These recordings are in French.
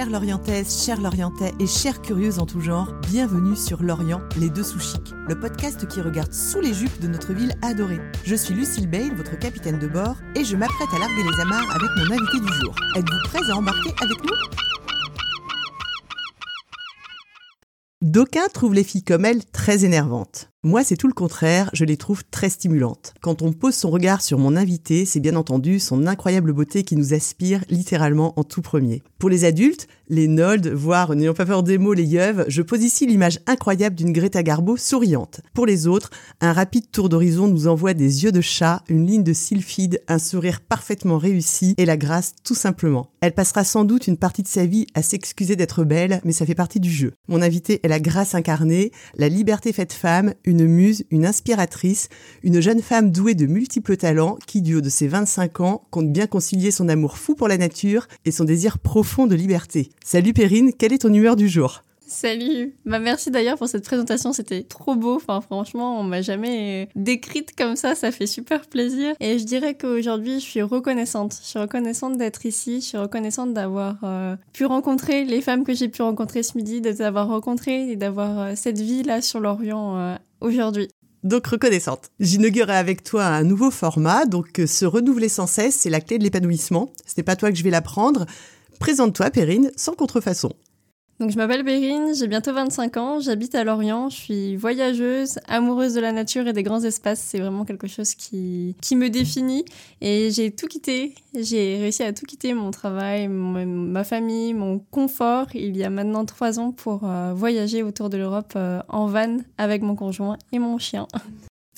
Chères Lorientaises, chers Lorientais et chères curieuses en tout genre, bienvenue sur Lorient, les deux sous le podcast qui regarde sous les jupes de notre ville adorée. Je suis Lucille Bale, votre capitaine de bord, et je m'apprête à larguer les amarres avec mon invité du jour. Êtes-vous prêts à embarquer avec nous? D'aucuns trouvent les filles comme elle très énervantes. Moi, c'est tout le contraire, je les trouve très stimulantes. Quand on pose son regard sur mon invité, c'est bien entendu son incroyable beauté qui nous aspire littéralement en tout premier. Pour les adultes, les nolds, voire n'ayons pas peur des mots, les yeuves, je pose ici l'image incroyable d'une Greta Garbo souriante. Pour les autres, un rapide tour d'horizon nous envoie des yeux de chat, une ligne de sylphide, un sourire parfaitement réussi et la grâce tout simplement. Elle passera sans doute une partie de sa vie à s'excuser d'être belle, mais ça fait partie du jeu. Mon invité est la grâce incarnée, la liberté faite femme, muse, une inspiratrice, une jeune femme douée de multiples talents qui, du haut de ses 25 ans, compte bien concilier son amour fou pour la nature et son désir profond de liberté. Salut Perrine, quelle est ton humeur du jour? Salut. Bah merci d'ailleurs pour cette présentation, c'était trop beau. Enfin franchement, on m'a jamais décrite comme ça, ça fait super plaisir. Et je dirais qu'aujourd'hui, je suis reconnaissante. Je suis reconnaissante d'être ici, je suis reconnaissante d'avoir euh, pu rencontrer les femmes que j'ai pu rencontrer ce midi, de t'avoir rencontré et d'avoir euh, cette vie là sur l'Orient euh, aujourd'hui. Donc reconnaissante. J'inaugurerai avec toi un nouveau format, donc se renouveler sans cesse, c'est la clé de l'épanouissement. Ce n'est pas toi que je vais l'apprendre. Présente-toi, Perrine, sans contrefaçon. Donc je m'appelle Bérine, j'ai bientôt 25 ans, j'habite à Lorient, je suis voyageuse, amoureuse de la nature et des grands espaces, c'est vraiment quelque chose qui, qui me définit et j'ai tout quitté, j'ai réussi à tout quitter, mon travail, ma famille, mon confort, il y a maintenant trois ans pour euh, voyager autour de l'Europe euh, en van avec mon conjoint et mon chien.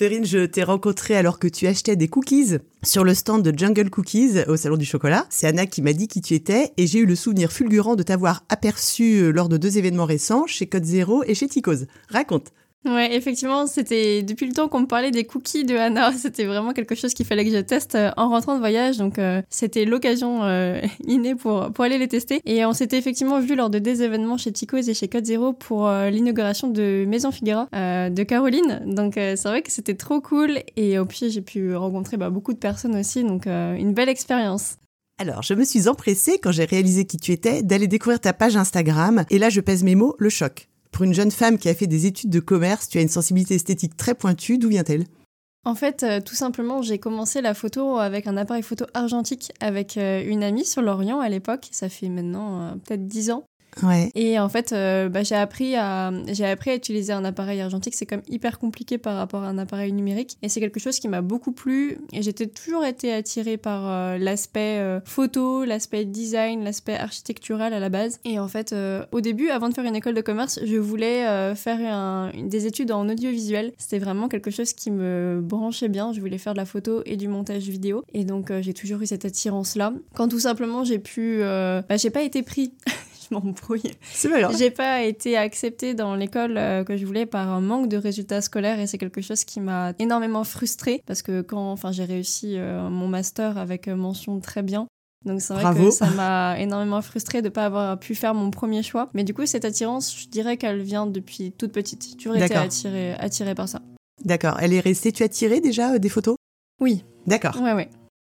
Perrine, je t'ai rencontré alors que tu achetais des cookies sur le stand de Jungle Cookies au Salon du Chocolat. C'est Anna qui m'a dit qui tu étais et j'ai eu le souvenir fulgurant de t'avoir aperçu lors de deux événements récents chez Code Zero et chez Ticos. Raconte. Ouais, effectivement, c'était depuis le temps qu'on me parlait des cookies de Anna. C'était vraiment quelque chose qu'il fallait que je teste euh, en rentrant de voyage. Donc, euh, c'était l'occasion euh, innée pour, aller les tester. Et on s'était effectivement vu lors de des événements chez Tico's et chez Code Zero pour l'inauguration de Maison Figuera de Caroline. Donc, c'est vrai que c'était trop cool. Et au pied, j'ai pu rencontrer bah, beaucoup de personnes aussi. Donc, une belle expérience. Alors, je me suis empressée, quand j'ai réalisé qui tu étais, d'aller découvrir ta page Instagram. Et là, je pèse mes mots, le choc. Pour une jeune femme qui a fait des études de commerce, tu as une sensibilité esthétique très pointue. D'où vient-elle? En fait, euh, tout simplement, j'ai commencé la photo avec un appareil photo argentique avec euh, une amie sur l'Orient à l'époque. Ça fait maintenant euh, peut-être 10 ans. Et en fait, euh, bah, j'ai appris à j'ai appris à utiliser un appareil argentique. C'est comme hyper compliqué par rapport à un appareil numérique. Et c'est quelque chose qui m'a beaucoup plu. Et j'étais toujours été attirée par euh, l'aspect euh, photo, l'aspect design, l'aspect architectural à la base. Et en fait, au début, avant de faire une école de commerce, je voulais faire des études en audiovisuel. C'était vraiment quelque chose qui me branchait bien. Je voulais faire de la photo et du montage vidéo. Et donc, j'ai toujours eu cette attirance là. Quand tout simplement j'ai pu, bah, j'ai pas été pris. m'embrouille. C'est pas J'ai pas été acceptée dans l'école euh, que je voulais par un manque de résultats scolaires et c'est quelque chose qui m'a énormément frustrée parce que quand enfin, j'ai réussi euh, mon master avec euh, mention très bien, donc c'est vrai que ça m'a énormément frustrée de ne pas avoir pu faire mon premier choix. Mais du coup, cette attirance, je dirais qu'elle vient depuis toute petite. J'ai toujours été attirée, attirée par ça. D'accord. Elle est restée. Tu as tiré déjà des photos? Oui. D'accord. Ouais, ouais.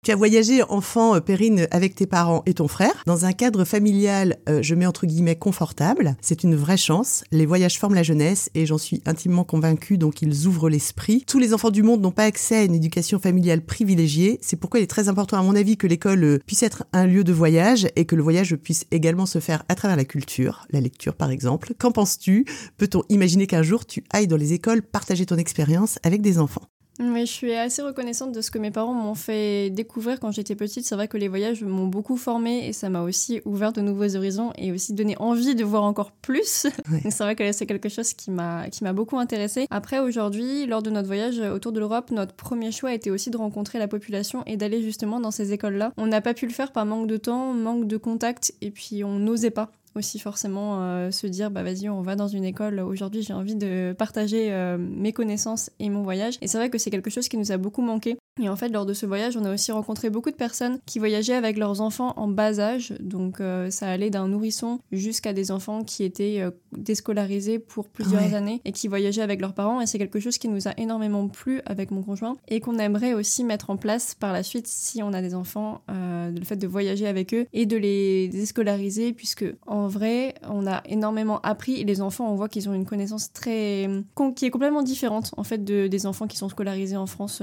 Tu as voyagé enfant, euh, Perrine, avec tes parents et ton frère, dans un cadre familial, euh, je mets entre guillemets, confortable. C'est une vraie chance. Les voyages forment la jeunesse et j'en suis intimement convaincue, donc ils ouvrent l'esprit. Tous les enfants du monde n'ont pas accès à une éducation familiale privilégiée. C'est pourquoi il est très important, à mon avis, que l'école euh, puisse être un lieu de voyage et que le voyage puisse également se faire à travers la culture, la lecture par exemple. Qu'en penses-tu? Peut-on imaginer qu'un jour tu ailles dans les écoles partager ton expérience avec des enfants? Mais je suis assez reconnaissante de ce que mes parents m'ont fait découvrir quand j'étais petite. C'est vrai que les voyages m'ont beaucoup formée et ça m'a aussi ouvert de nouveaux horizons et aussi donné envie de voir encore plus. c'est vrai que c'est quelque chose qui m'a qui m'a beaucoup intéressée. Après aujourd'hui, lors de notre voyage autour de l'Europe, notre premier choix était aussi de rencontrer la population et d'aller justement dans ces écoles-là. On n'a pas pu le faire par manque de temps, manque de contact et puis on n'osait pas aussi forcément euh, se dire bah vas-y on va dans une école. Aujourd'hui j'ai envie de partager euh, mes connaissances et mon voyage. Et c'est vrai que c'est quelque chose qui nous a beaucoup manqué Et en fait, lors de ce voyage, on a aussi rencontré beaucoup de personnes qui voyageaient avec leurs enfants en bas âge. Donc, euh, ça allait d'un nourrisson jusqu'à des enfants qui étaient euh, déscolarisés pour plusieurs années et qui voyageaient avec leurs parents. Et c'est quelque chose qui nous a énormément plu avec mon conjoint et qu'on aimerait aussi mettre en place par la suite si on a des enfants, euh, le fait de voyager avec eux et de les déscolariser, puisque en vrai, on a énormément appris et les enfants, on voit qu'ils ont une connaissance très. qui est complètement différente en fait de, des enfants qui sont scolarisés en France.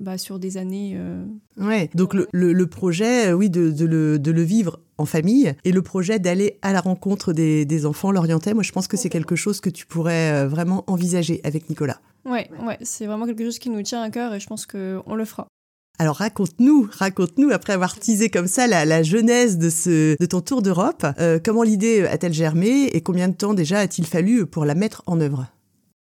Bah, sur des années. Euh, ouais, donc le, le, projet, euh, oui, de, de, le, de, le, vivre en famille et le projet d'aller à la rencontre des, des enfants l'orientais, moi je pense que c'est quelque chose que tu pourrais euh, vraiment envisager avec Nicolas. Ouais, ouais, c'est vraiment quelque chose qui nous tient à cœur et je pense qu'on le fera. Alors raconte-nous, raconte-nous, après avoir teasé comme ça la, la genèse de, ce, de ton tour d'Europe, comment l'idée a-t-elle germé et combien de temps déjà a-t-il fallu pour la mettre en œuvre?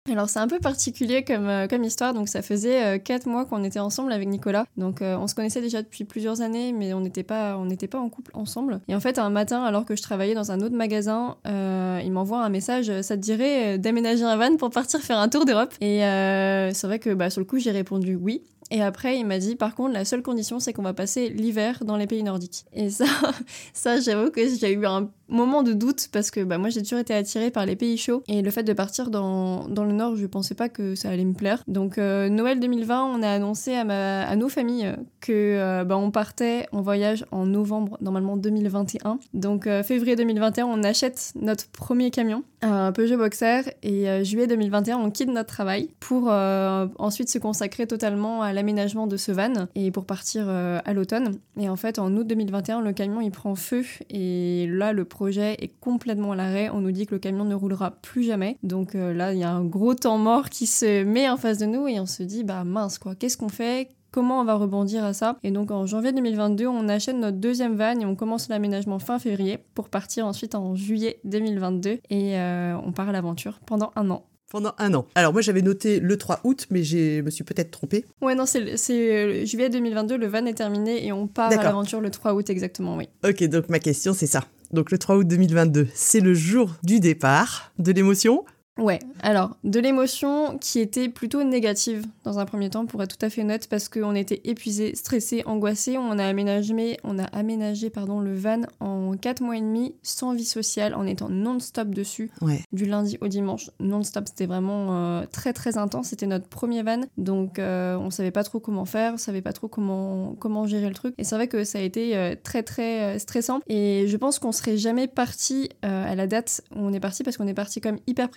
Alors c'est un peu particulier comme, euh, comme histoire, donc ça faisait euh, quatre mois qu'on était ensemble avec Nicolas, donc euh, on se connaissait déjà depuis plusieurs années, mais on n'était pas, on pas en couple ensemble. Et en fait un matin, alors que je travaillais dans un autre magasin, il m'envoie un message, ça te dirait d'aménager un van pour partir faire un tour d'Europe? Et c'est vrai que bah, sur le coup j'ai répondu oui. Et après, il m'a dit, par contre, la seule condition, c'est qu'on va passer l'hiver dans les pays nordiques. Et ça, ça j'avoue que j'ai eu un moment de doute parce que bah, moi j'ai toujours été attirée par les pays chauds. Et le fait de partir dans, dans le nord je pensais pas que ça allait me plaire. Donc euh, Noël 2020 on a annoncé à, ma, à nos familles que euh, bah, on partait en voyage en novembre normalement 2021 donc euh, février 2021 on achète notre premier camion un Peugeot Boxer et juillet 2021 on quitte notre travail pour ensuite se consacrer totalement à l'aménagement de ce van et pour partir à l'automne. Et en fait en août 2021 le camion il prend feu. Et là le projet est complètement à l'arrêt. On nous dit que le camion ne roulera plus jamais. Donc euh, là, il y a un gros temps mort qui se met en face de nous et on se dit, bah mince quoi, qu'est-ce qu'on fait? Comment on va rebondir à ça? Et donc en janvier 2022, on achète notre deuxième van et on commence l'aménagement fin février pour partir ensuite en juillet 2022 et euh, on part à l'aventure pendant un an pendant un an. Alors moi j'avais noté le 3 août, mais je me suis peut-être trompée. Ouais non, c'est euh, juillet 2022, le van est terminé et on part à l'aventure le 3 août exactement, oui. Ok, donc ma question c'est ça donc le 3 août 2022, c'est le jour du départ de l'émotion? Ouais, alors de l'émotion qui était plutôt négative dans un premier temps, pour être tout à fait honnête, parce qu'on était épuisé, stressé, angoissé. On a aménagé, on a aménagé pardon, le van en 4 mois et demi sans vie sociale, en étant non-stop dessus, du lundi au dimanche. Non-stop, c'était vraiment euh, très très intense. C'était notre premier van, donc euh, on savait pas trop comment faire, on savait pas trop comment, comment gérer le truc. Et c'est vrai que ça a été euh, très très stressant. Et je pense qu'on serait jamais parti à la date où on est parti, parce qu'on est parti comme hyper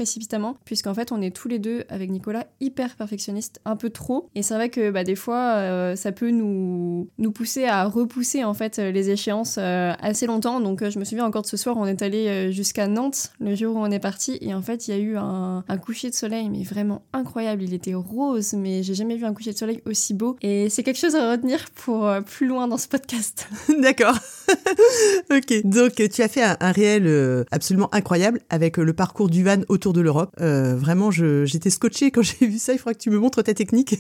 puisqu'en fait on est tous les deux avec Nicolas hyper perfectionnistes, un peu trop. Et c'est vrai que bah, des fois euh, ça peut nous, nous pousser à repousser en fait les échéances euh, assez longtemps. Donc euh, je me souviens encore de ce soir, on est allé jusqu'à Nantes le jour où on est parti et en fait il y a eu un, un, coucher de soleil mais vraiment incroyable. Il était rose mais j'ai jamais vu un coucher de soleil aussi beau et c'est quelque chose à retenir pour plus loin dans ce podcast. D'accord. ok. Donc tu as fait un, un réel absolument incroyable avec le parcours du van autour de l'Europe euh, vraiment, j'étais scotché quand j'ai vu ça. Il faudra que tu me montres ta technique.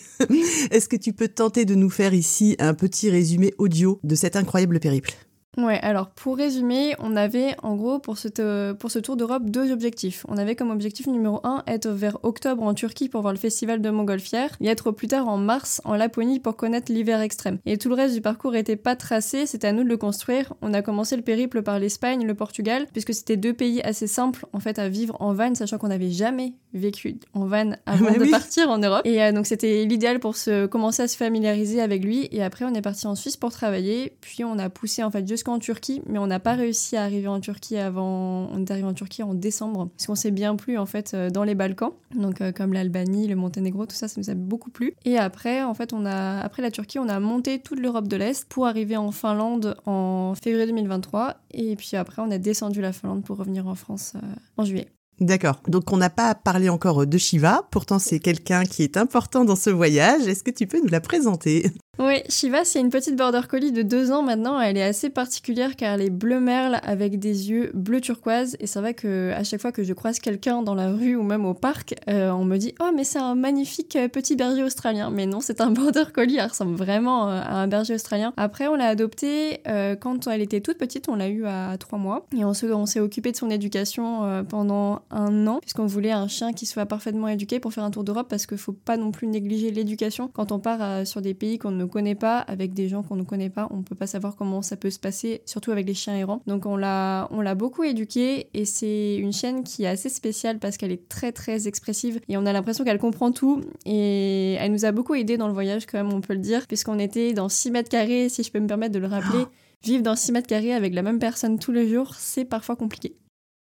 Est-ce que tu peux tenter de nous faire ici un petit résumé audio de cet incroyable périple? Ouais, alors pour résumer, on avait en gros pour ce, pour ce tour d'Europe deux objectifs. On avait comme objectif numéro un être vers octobre en Turquie pour voir le festival de Montgolfière et être plus tard en mars en Laponie pour connaître l'hiver extrême. Et tout le reste du parcours était pas tracé, c'était à nous de le construire. On a commencé le périple par l'Espagne, le Portugal, puisque c'était deux pays assez simples en fait à vivre en van, sachant qu'on n'avait jamais vécu en van avant de partir en Europe. Et euh, donc c'était l'idéal pour se commencer à se familiariser avec lui. Et après on est parti en Suisse pour travailler, puis on a poussé en fait juste en Turquie, mais on n'a pas réussi à arriver en Turquie avant. On est arrivé en Turquie en décembre, parce qu'on s'est bien plu en fait euh, dans les Balkans, donc euh, comme l'Albanie, le Monténégro, tout ça, ça nous a beaucoup plu. Et après, en fait, on a après la Turquie, on a monté toute l'Europe de l'Est pour arriver en Finlande en février 2023, et puis après, on a descendu la Finlande pour revenir en France euh, en juillet. D'accord. Donc on n'a pas parlé encore de Shiva, pourtant c'est quelqu'un qui est important dans ce voyage. Est-ce que tu peux nous la présenter? Oui, Shiva, c'est une petite border collie de deux ans maintenant. Elle est assez particulière car elle est bleu merle avec des yeux bleu turquoise. Et c'est vrai que à chaque fois que je croise quelqu'un dans la rue ou même au parc, euh, on me dit Oh, mais c'est un magnifique euh, petit berger australien. Mais non, c'est un border collie. Elle ressemble vraiment euh, à un berger australien. Après, on l'a adoptée quand elle était toute petite. On l'a eu à trois mois. Et on s'est occupé de son éducation pendant un an, puisqu'on voulait un chien qui soit parfaitement éduqué pour faire un tour d'Europe, parce qu'il faut pas non plus négliger l'éducation. Quand on part euh, sur des pays qu'on ne connaît pas, avec des gens qu'on ne connaît pas, on peut pas savoir comment ça peut se passer, surtout avec les chiens errants. Donc on l'a, on l'a beaucoup éduqué et c'est une chienne qui est assez spéciale parce qu'elle est très très expressive et on a l'impression qu'elle comprend tout et elle nous a beaucoup aidé dans le voyage quand même, on peut le dire, puisqu'on était dans 6 mètres carrés, si je peux me permettre de le rappeler. Oh. Vivre dans 6 mètres carrés avec la même personne tous les jours, c'est parfois compliqué.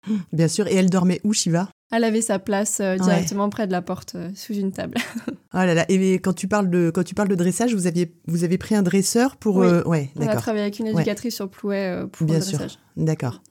Bien sûr. Et elle dormait où, Shiva? Elle avait sa place euh, directement près de la porte, euh, sous une table. oh là là. Et quand tu parles de quand tu parles de dressage, vous aviez vous avez pris un dresseur pour oui. Euh, ouais, On a travaillé avec une éducatrice sur Plouet pour Bien le dressage. Sûr. D'accord.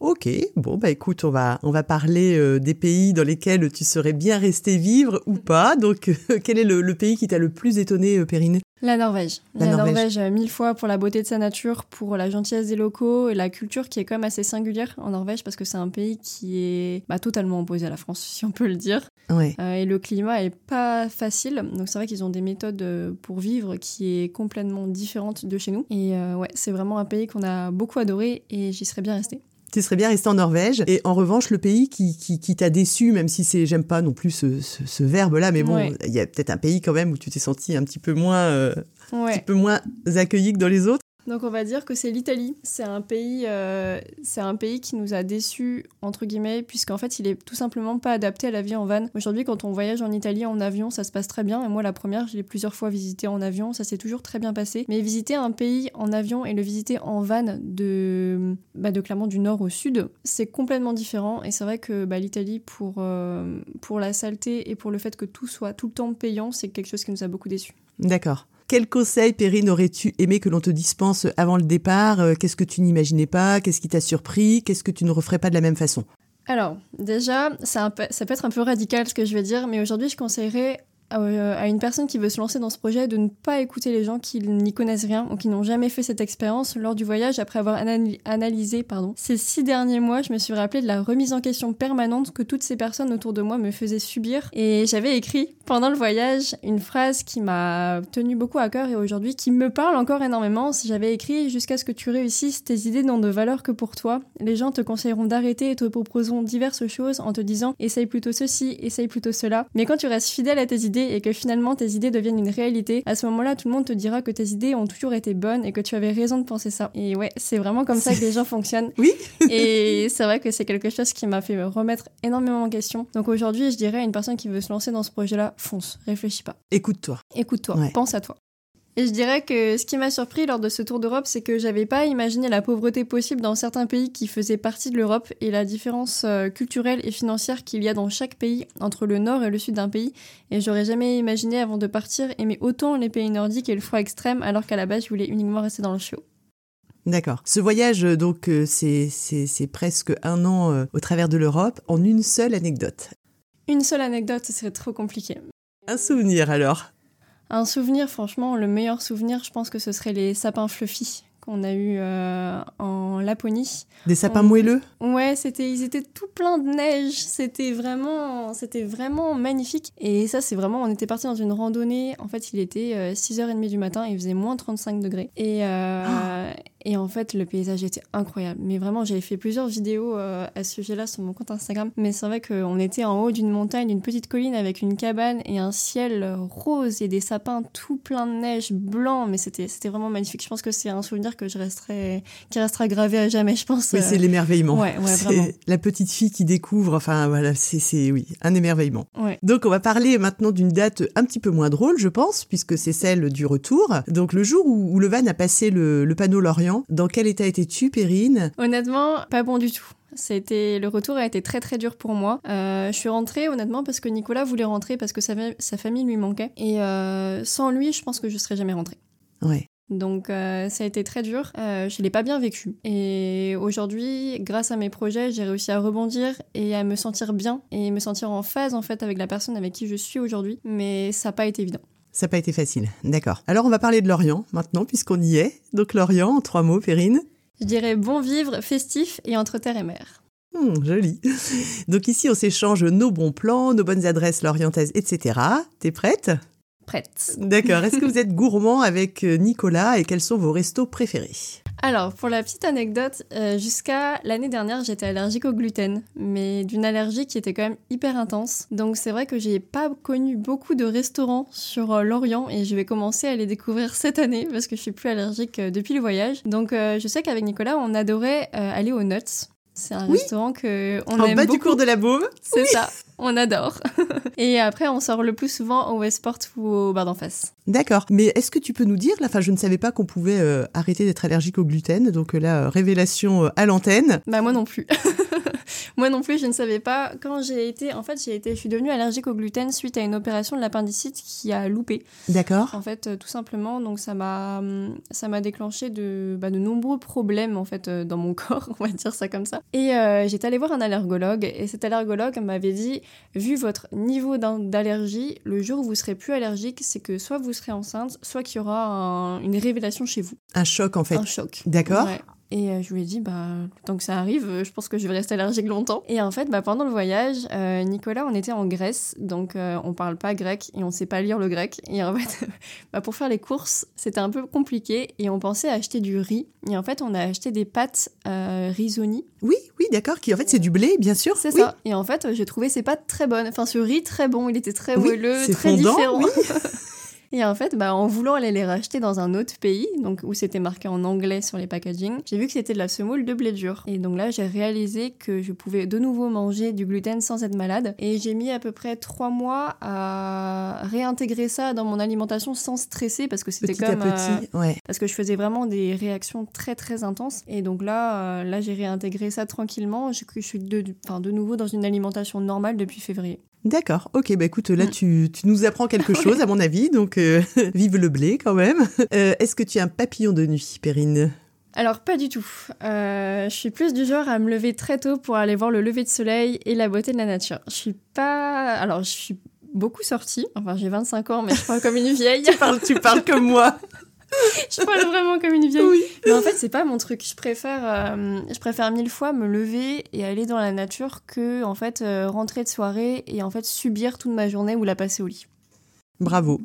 Ok, bon bah écoute, on va on va parler des pays dans lesquels tu serais bien resté vivre ou pas. Donc quel est le, le pays qui t'a le plus étonné, Périne la Norvège. La, Norvège, euh, mille fois pour la beauté de sa nature, pour la gentillesse des locaux et la culture qui est quand même assez singulière en Norvège parce que c'est un pays qui est bah, totalement opposé à la France, si on peut le dire. Ouais. Euh, et le climat est pas facile. Donc c'est vrai qu'ils ont des méthodes euh, pour vivre qui est complètement différente de chez nous. Et ouais, c'est vraiment un pays qu'on a beaucoup adoré et j'y serais bien restée tu serais bien resté en Norvège. Et en revanche, le pays qui, qui, t'a déçu, même si c'est, j'aime pas non plus ce, ce, verbe-là, mais bon, il y a peut-être un pays quand même où tu t'es senti un petit peu moins, euh, un petit peu moins accueilli que dans les autres. Donc on va dire que c'est l'Italie. C'est un pays, euh, un pays qui nous a déçus entre guillemets, puisqu'en fait il est tout simplement pas adapté à la vie en van. Aujourd'hui, quand on voyage en Italie en avion, ça se passe très bien. Et moi, la première, je l'ai plusieurs fois visité en avion, ça s'est toujours très bien passé. Mais visiter un pays en avion et le visiter en van de, bah, de Clermont du Nord au Sud, c'est complètement différent. Et c'est vrai que bah, l'Italie pour euh, pour la saleté et pour le fait que tout soit tout le temps payant, c'est quelque chose qui nous a beaucoup déçus. D'accord. Quel conseil, Perrine, aurais-tu aimé que l'on te dispense avant le départ? Euh, Qu'est-ce que tu n'imaginais pas? Qu'est-ce qui t'a surpris? Qu'est-ce que tu ne referais pas de la même façon? Alors, déjà, ça, ça, peut être un peu radical ce que je vais dire, mais aujourd'hui, je conseillerais à une personne qui veut se lancer dans ce projet de ne pas écouter les gens qui n'y connaissent rien ou qui n'ont jamais fait cette expérience lors du voyage après avoir analysé pardon. ces six derniers mois je me suis rappelé de la remise en question permanente que toutes ces personnes autour de moi me faisaient subir. Et j'avais écrit pendant le voyage une phrase qui m'a tenu beaucoup à cœur et aujourd'hui qui me parle encore énormément. J'avais écrit jusqu'à ce que tu réussisses tes idées n'ont de valeur que pour toi. Les gens te conseilleront d'arrêter et te proposeront diverses choses en te disant essaye plutôt ceci essaye plutôt cela. Mais quand tu restes fidèle à tes idées et que finalement tes idées deviennent une réalité, à ce moment-là, tout le monde te dira que tes idées ont toujours été bonnes et que tu avais raison de penser ça. Et ouais, c'est vraiment comme ça que les gens fonctionnent. Oui. et c'est vrai que c'est quelque chose qui m'a fait remettre énormément en question. Donc aujourd'hui, je dirais à une personne qui veut se lancer dans ce projet-là, fonce, réfléchis pas. Écoute-toi. Écoute-toi, pense à toi. Et je dirais que ce qui m'a surpris lors de ce tour d'Europe, c'est que j'avais pas imaginé la pauvreté possible dans certains pays qui faisaient partie de l'Europe et la différence euh, culturelle et financière qu'il y a dans chaque pays entre le nord et le sud d'un pays. Et j'aurais jamais imaginé avant de partir aimer autant les pays nordiques et le froid extrême alors qu'à la base je voulais uniquement rester dans le chaud. D'accord. Ce voyage, donc, euh, c'est presque un an euh, au travers de l'Europe en une seule anecdote. Une seule anecdote, ce serait trop compliqué. Un souvenir alors un souvenir, franchement, le meilleur souvenir, je pense que ce serait les sapins fluffy qu'on a eu euh, en Laponie. Des sapins moelleux? Ouais, c'était, ils étaient tout pleins de neige. C'était vraiment, c'était vraiment magnifique. Et ça, c'est vraiment, on était parti dans une randonnée. En fait, il était 6h30 euh, du matin, il faisait moins 35 degrés. Et, euh, ah. Et en fait, le paysage était incroyable. Mais vraiment, j'avais fait plusieurs vidéos euh, à ce sujet-là sur mon compte Instagram. Mais c'est vrai qu'on était en haut d'une montagne, une petite colline avec une cabane et un ciel rose et des sapins tout plein de neige blanc. Mais c'était, c'était vraiment magnifique. Je pense que c'est un souvenir que je resterai, qui restera gravé à jamais, je pense. Oui, c'est l'émerveillement. Ouais, ouais, vraiment. La petite fille qui découvre, enfin voilà, c'est, c'est oui, un émerveillement. Ouais. Donc, on va parler maintenant d'une date un petit peu moins drôle, je pense, puisque c'est celle du retour. Donc, le jour où, le van a passé le, le panneau Lorient, dans quel état étais-tu, Perrine? Honnêtement, pas bon du tout. C'était le retour a été très très dur pour moi. Euh, je suis rentrée honnêtement parce que Nicolas voulait rentrer parce que sa, famille lui manquait et euh, sans lui, je pense que je serais jamais rentrée. Ouais. Donc euh, ça a été très dur. je l'ai pas bien vécu. Et aujourd'hui, grâce à mes projets, j'ai réussi à rebondir et à me sentir bien et me sentir en phase en fait avec la personne avec qui je suis aujourd'hui. Mais ça n'a pas été évident. Ça n'a pas été facile, d'accord. Alors on va parler de Lorient maintenant, puisqu'on y est. Donc Lorient, en trois mots, Perrine Je dirais bon vivre, festif et entre terre et mer. Hum, joli. Donc ici, on s'échange nos bons plans, nos bonnes adresses lorientaises, etc. T'es prête? Prête. D'accord. Est-ce que vous êtes gourmand avec euh, Nicolas et quels sont vos restos préférés? Alors, pour la petite anecdote, euh, jusqu'à l'année dernière, j'étais allergique au gluten, mais d'une allergie qui était quand même hyper intense. Donc, c'est vrai que j'ai pas connu beaucoup de restaurants sur euh, l'Orient et je vais commencer à les découvrir cette année parce que je suis plus allergique euh, depuis le voyage. Donc, je sais qu'avec Nicolas, on adorait aller aux Nuts. C'est un restaurant que on en aime bas beaucoup. du cours de la Baume. C'est ça, on adore. et après, on sort le plus souvent au Westport ou au bar d'en face. D'accord. Mais est-ce que tu peux nous dire, là, enfin, je ne savais pas qu'on pouvait euh, arrêter d'être allergique au gluten, donc euh, là, révélation euh, à l'antenne. Bah moi non plus. Moi non plus, je ne savais pas. Quand j'ai été, en fait, j'ai été, je suis devenue allergique au gluten suite à une opération de l'appendicite qui a loupé. D'accord. En fait, euh, tout simplement, donc ça m'a, hum, ça m'a déclenché de, bah, de nombreux problèmes en fait euh, dans mon corps, on va dire ça comme ça. Et euh, j'étais allée voir un allergologue et cet allergologue m'avait dit, vu votre niveau d'allergie, le jour où vous serez plus allergique, c'est que soit vous serez enceinte, soit qu'il y aura une révélation chez vous. Un choc en fait. Un choc. D'accord. Et euh, je lui ai dit, bah, tant que ça arrive, euh, je pense que je vais rester allergique longtemps. Et en fait, bah, pendant le voyage, euh, Nicolas, on était en Grèce, donc on parle pas grec et on sait pas lire le grec. Et en fait, bah, pour faire les courses, c'était un peu compliqué et on pensait acheter du riz. Et en fait, on a acheté des pâtes risoni. Oui, oui, d'accord, qui en fait c'est du blé, bien sûr. C'est ça. Et en fait, j'ai trouvé ces pâtes très bonnes. Enfin, ce riz très bon, il était très moelleux, très fondant, différent. Et en fait, bah, en voulant aller les racheter dans un autre pays, donc où c'était marqué en anglais sur les packaging, j'ai vu que c'était de la semoule de blé dur. Et donc là, j'ai réalisé que je pouvais de nouveau manger du gluten sans être malade. Et j'ai mis à peu près trois mois à réintégrer ça dans mon alimentation sans stresser parce que c'était comme petit, euh, ouais. parce que je faisais vraiment des réactions très très intenses. Et donc là, euh, là, j'ai réintégré ça tranquillement. Je, je suis de, enfin, de nouveau dans une alimentation normale depuis février. D'accord, ok, bah écoute, là mm. tu, tu nous apprends quelque chose à mon avis, donc euh, vive le blé quand même. Euh, est-ce que tu as un papillon de nuit, Perrine? Alors pas du tout. Euh, je suis plus du genre à me lever très tôt pour aller voir le lever de soleil et la beauté de la nature. Je suis pas... Alors je suis beaucoup sortie. Enfin j'ai 25 ans mais je parle comme une vieille. tu, parles, tu parles comme moi. je parle vraiment comme une vieille. Mais en fait, c'est pas mon truc. Je préfère, euh, je préfère mille fois me lever et aller dans la nature que en fait euh, rentrer de soirée et en fait subir toute ma journée ou la passer au lit. Bravo.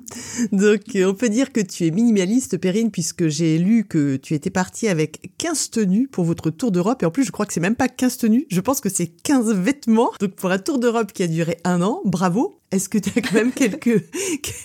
Donc, on peut dire que tu es minimaliste, Perrine, puisque j'ai lu que tu étais partie avec 15 tenues pour votre tour d'Europe. Et en plus, je crois que c'est même pas 15 tenues. Je pense que c'est 15 vêtements. Donc, pour un tour d'Europe qui a duré un an, bravo. Est-ce que tu as quand même quelques,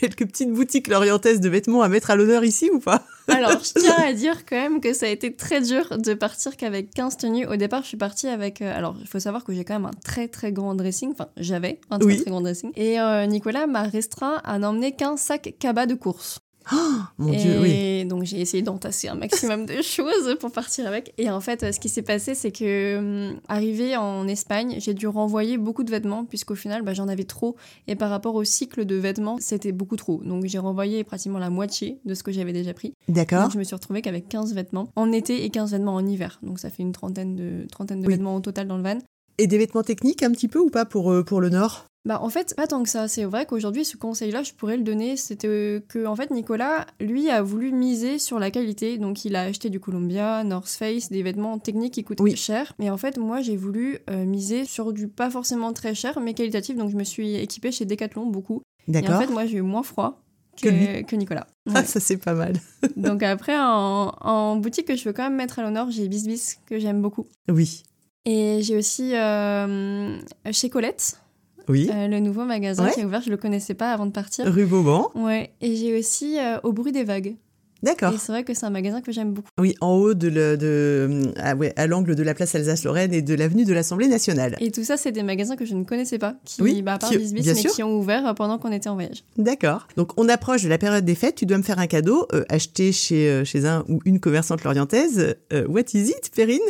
quelques petites boutiques lorientaises de vêtements à mettre à l'honneur ici ou pas? Alors, je tiens à dire quand même que ça a été très dur de partir qu'avec 15 tenues. Au départ, je suis partie avec. Euh, alors, il faut savoir que j'ai quand même un très très grand dressing. Enfin, j'avais un très très grand dressing. Et euh, Nicolas m'a restreint à n'emmener qu'un sac cabas de course. Oh, mon Dieu, oui. donc j'ai essayé d'entasser un maximum de choses pour partir avec. Et en fait, ce qui s'est passé, c'est que hum, arrivé en Espagne, j'ai dû renvoyer beaucoup de vêtements puisqu'au final, bah, j'en avais trop. Et par rapport au cycle de vêtements, c'était beaucoup trop. Donc j'ai renvoyé pratiquement la moitié de ce que j'avais déjà pris. D'accord. Donc je me suis retrouvée qu'avec 15 vêtements en été et 15 vêtements en hiver. Donc ça fait une trentaine de, trentaine de vêtements au total dans le van. Et des vêtements techniques un petit peu ou pas pour, euh, pour le Nord? Bah en fait pas tant que ça. C'est vrai qu'aujourd'hui ce conseil-là je pourrais le donner. C'était que en fait Nicolas lui a voulu miser sur la qualité. Donc il a acheté du Columbia, North Face, des vêtements techniques qui coûtent cher. Mais en fait moi j'ai voulu euh, miser sur du pas forcément très cher mais qualitatif. Donc je me suis équipée chez Decathlon beaucoup. D'accord. Et en fait moi j'ai eu moins froid que, que, Nicolas. Ah, ça c'est pas mal. Donc après, en, en, boutique que je veux quand même mettre à l'honneur, j'ai Bisbis que j'aime beaucoup. Oui. Et j'ai aussi euh, chez Colette, oui. Euh, le nouveau magasin qui est ouvert, je le connaissais pas avant de partir. Rue Vauban. Ouais. Et j'ai aussi euh, Au bruit des vagues. D'accord. Et c'est vrai que c'est un magasin que j'aime beaucoup. Oui, en haut de, le, de ah ouais, à l'angle de la place Alsace-Lorraine et de l'avenue de l'Assemblée nationale. Et tout ça, c'est des magasins que je ne connaissais pas, qui, oui, bah, à part Bisbis, mais qui ont ouvert pendant qu'on était en voyage. D'accord. Donc on approche de la période des fêtes. Tu dois me faire un cadeau, euh, acheter chez, chez un ou une commerçante lorientaise. what is it, Perrine?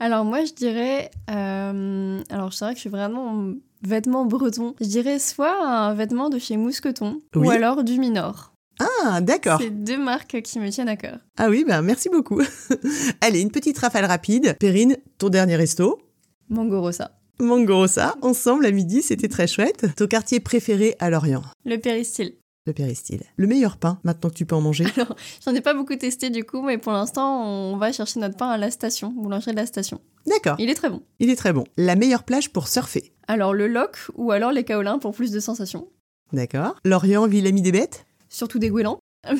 Alors moi, je dirais, alors c'est vrai que je suis vraiment vêtements bretons. Je dirais soit un vêtement de chez Mousqueton ou alors du Minor. Ah, d'accord. C'est deux marques qui me tiennent à cœur. Ah oui, ben merci beaucoup. Allez, une petite rafale rapide. Perrine, ton dernier resto Mangorosa. Mangorosa, ensemble à midi, c'était très chouette. Ton quartier préféré à Lorient Le Péristyle. Le péristyle. Le meilleur pain, maintenant que tu peux en manger Alors, j'en ai pas beaucoup testé du coup, mais pour l'instant, on va chercher notre pain à la station, boulangerie de la station. D'accord. Il est très bon. Il est très bon. La meilleure plage pour surfer Alors, le Loc ou alors les Kaolins pour plus de sensations. D'accord. Lorient, ville amie des bêtes Surtout des goélands.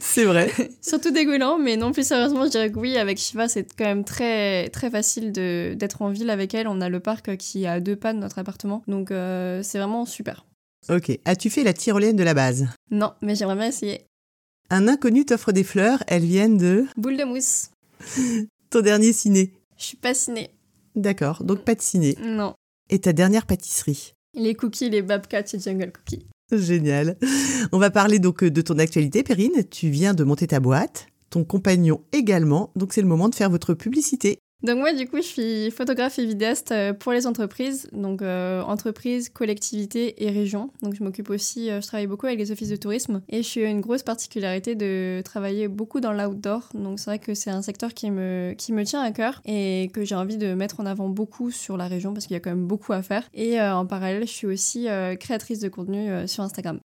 c'est vrai. Surtout dégoûtant, mais non, plus sérieusement, je dirais que oui, avec Shiva, c'est quand même très, très facile d'être en ville avec elle. On a le parc qui est à deux pas de notre appartement, donc euh, c'est vraiment super. Ok. As-tu fait la tyrolienne de la base? Non, mais j'aimerais bien essayer. Un inconnu t'offre des fleurs, elles viennent de? Boule de mousse. Ton dernier ciné Je suis pas ciné. D'accord, donc pas de ciné. Non. Et ta dernière pâtisserie? Les cookies, les Babka et Jungle Cookies. Génial. On va parler donc de ton actualité, Perrine. Tu viens de monter ta boîte, ton compagnon également, donc c'est le moment de faire votre publicité. Donc moi du coup je suis photographe et vidéaste euh, pour les entreprises, donc euh, entreprises, collectivités et régions. Donc je m'occupe aussi, euh, je travaille beaucoup avec les offices de tourisme et je suis une grosse particularité de travailler beaucoup dans l'outdoor. Donc c'est vrai que c'est un secteur qui me, qui me tient à cœur et que j'ai envie de mettre en avant beaucoup sur la région parce qu'il y a quand même beaucoup à faire. Et en parallèle je suis aussi créatrice de contenu sur Instagram.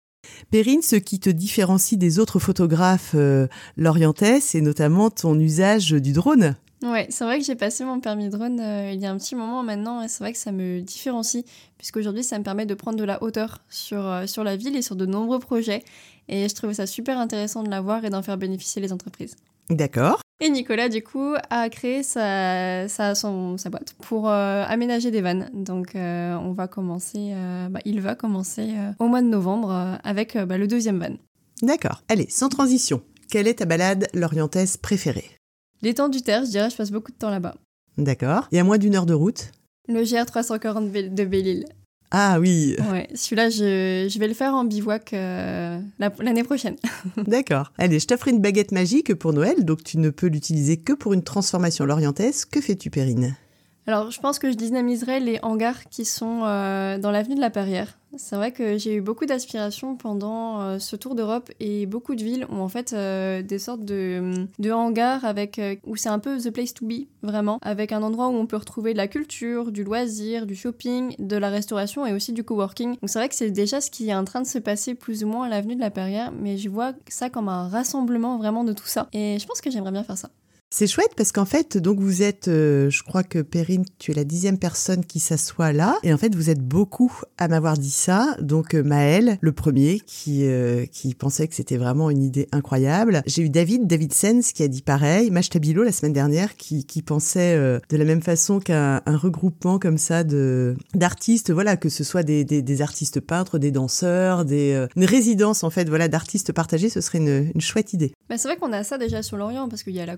Perrine, ce qui te différencie des autres photographes lorientais, c'est notamment ton usage du drone. Ouais, c'est vrai que j'ai passé mon permis drone euh, il y a un petit moment maintenant et c'est vrai que ça me différencie puisqu'aujourd'hui ça me permet de prendre de la hauteur sur, euh, sur la ville et sur de nombreux projets et je trouvais ça super intéressant de l'avoir et d'en faire bénéficier les entreprises. D'accord. Et Nicolas, du coup, a créé sa, sa, son, sa boîte pour euh, aménager des vannes. Donc, on va commencer, bah, il va commencer au mois de novembre avec bah, le deuxième van. D'accord. Allez, sans transition, quelle est ta balade lorientaise préférée? L'étang du Terre, je dirais, je passe beaucoup de temps là-bas. D'accord. Et à moins d'une heure de route Le GR 340 de Belle-Île. Ah oui. Ouais, celui-là, je, je, vais le faire en bivouac euh, l'année prochaine. D'accord. Allez, je t'offre une baguette magique pour Noël, donc tu ne peux l'utiliser que pour une transformation lorientaise. Que fais-tu, Perrine? Alors, je pense que je dynamiserai les hangars qui sont euh, dans l'avenue de la Perrière. C'est vrai que j'ai eu beaucoup d'aspiration pendant euh, ce tour d'Europe et beaucoup de villes ont en fait euh, des sortes de, de hangars avec où c'est un peu the place to be vraiment, avec un endroit où on peut retrouver de la culture, du loisir, du shopping, de la restauration et aussi du coworking. Donc c'est vrai que c'est déjà ce qui est en train de se passer plus ou moins à l'avenue de la Perrière, mais je vois ça comme un rassemblement vraiment de tout ça. Et je pense que j'aimerais bien faire ça. C'est chouette parce qu'en fait, donc vous êtes, euh, je crois que Perrine, tu es la dixième personne qui s'assoit là, et en fait vous êtes beaucoup à m'avoir dit ça. Donc euh, Maël, le premier, qui euh, qui pensait que c'était vraiment une idée incroyable. J'ai eu David, David Sens, qui a dit pareil. Machtabilo la semaine dernière, qui qui pensait de la même façon qu'un regroupement comme ça de d'artistes, voilà, que ce soit des, des, des artistes peintres, des danseurs, des une résidence en fait, voilà, d'artistes partagés, ce serait une, une chouette idée. Bah, c'est vrai qu'on a ça déjà sur l'Orient parce qu'il y a la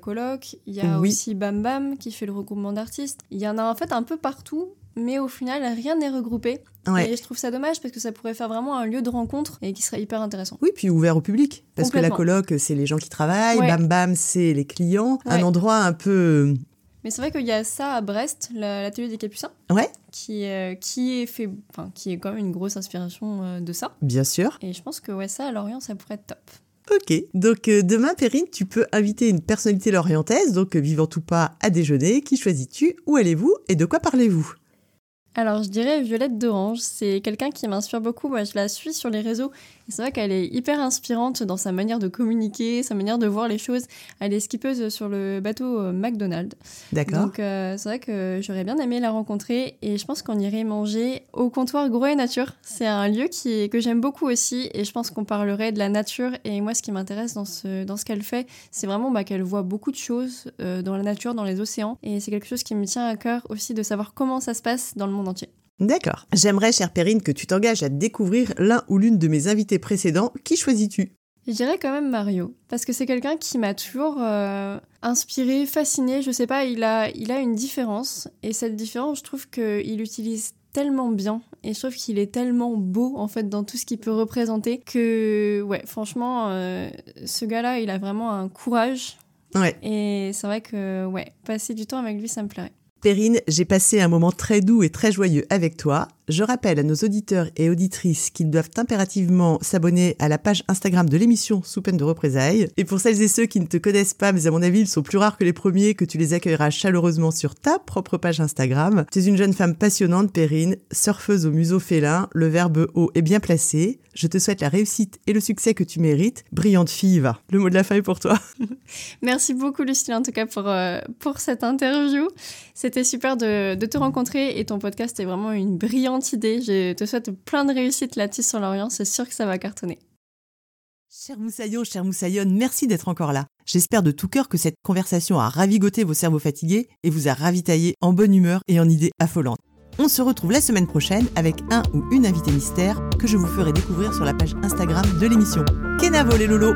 il y a aussi Bam Bam qui fait le regroupement d'artistes. Il y en a en fait un peu partout, mais au final, rien n'est regroupé. Et je trouve ça dommage parce que ça pourrait faire vraiment un lieu de rencontre et qui serait hyper intéressant. Oui, puis ouvert au public. Parce que la coloc, c'est les gens qui travaillent, Bam Bam, c'est les clients. Un endroit un peu. Mais c'est vrai qu'il y a ça à Brest, l'atelier des Capucins. Ouais. Qui, euh, qui, est fait, enfin, qui est quand même une grosse inspiration euh, de ça. Bien sûr. Et je pense que ouais, ça, à Lorient, ça pourrait être top. Ok, donc euh, demain, Perrine, tu peux inviter une personnalité lorientaise, donc euh, vivant ou pas, à déjeuner. Qui choisis-tu? Où allez-vous? Et de quoi parlez-vous? Alors, je dirais Violette d'Orange. C'est quelqu'un qui m'inspire beaucoup. Moi, je la suis sur les réseaux. Et c'est vrai qu'elle est hyper inspirante dans sa manière de communiquer, sa manière de voir les choses. Elle est skippeuse sur le bateau euh, McDonald's. D'accord. Donc, euh, c'est vrai que j'aurais bien aimé la rencontrer. Et je pense qu'on irait manger au comptoir Gros et Nature. C'est un lieu qui, que j'aime beaucoup aussi. Et je pense qu'on parlerait de la nature. Et moi, ce qui m'intéresse dans ce, dans ce qu'elle fait, c'est vraiment bah, qu'elle voit beaucoup de choses euh, dans la nature, dans les océans. Et c'est quelque chose qui me tient à cœur aussi de savoir comment ça se passe dans le monde entier. D'accord. J'aimerais, chère Perrine, que tu t'engages à découvrir l'un ou l'une de mes invités précédents. Qui choisis-tu? Je dirais quand même Mario, parce que c'est quelqu'un qui m'a toujours euh, inspiré, fasciné. Je sais pas, il a, il a une différence, et cette différence, je trouve qu'il utilise tellement bien et je trouve qu'il est tellement beau en fait dans tout ce qu'il peut représenter que ouais franchement euh, ce gars-là il a vraiment un courage ouais et c'est vrai que ouais passer du temps avec lui ça me plairait Perrine, j'ai passé un moment très doux et très joyeux avec toi. Je rappelle à nos auditeurs et auditrices qu'ils doivent impérativement s'abonner à la page Instagram de l'émission sous peine de représailles. Et pour celles et ceux qui ne te connaissent pas, mais à mon avis ils sont plus rares que les premiers, que tu les accueilleras chaleureusement sur ta propre page Instagram. Tu es une jeune femme passionnante, Perrine, surfeuse au museau félin, le verbe haut est bien placé. Je te souhaite la réussite et le succès que tu mérites. Brillante fille, va. Le mot de la fin est pour toi. Merci beaucoup Lucie en tout cas pour, euh, pour cette interview. C'était super de te rencontrer et ton podcast est vraiment une brillante idée. Je te souhaite plein de réussite là-dessus sur l'Orient. C'est sûr que ça va cartonner. Cher Moussaillon, cher Moussaillonne, merci d'être encore là. J'espère de tout cœur que cette conversation a ravigoté vos cerveaux fatigués et vous a ravitaillé en bonne humeur et en idées affolantes. On se retrouve la semaine prochaine avec un ou une invitée mystère que je vous ferai découvrir sur la page Instagram de l'émission. Kenavo les lolos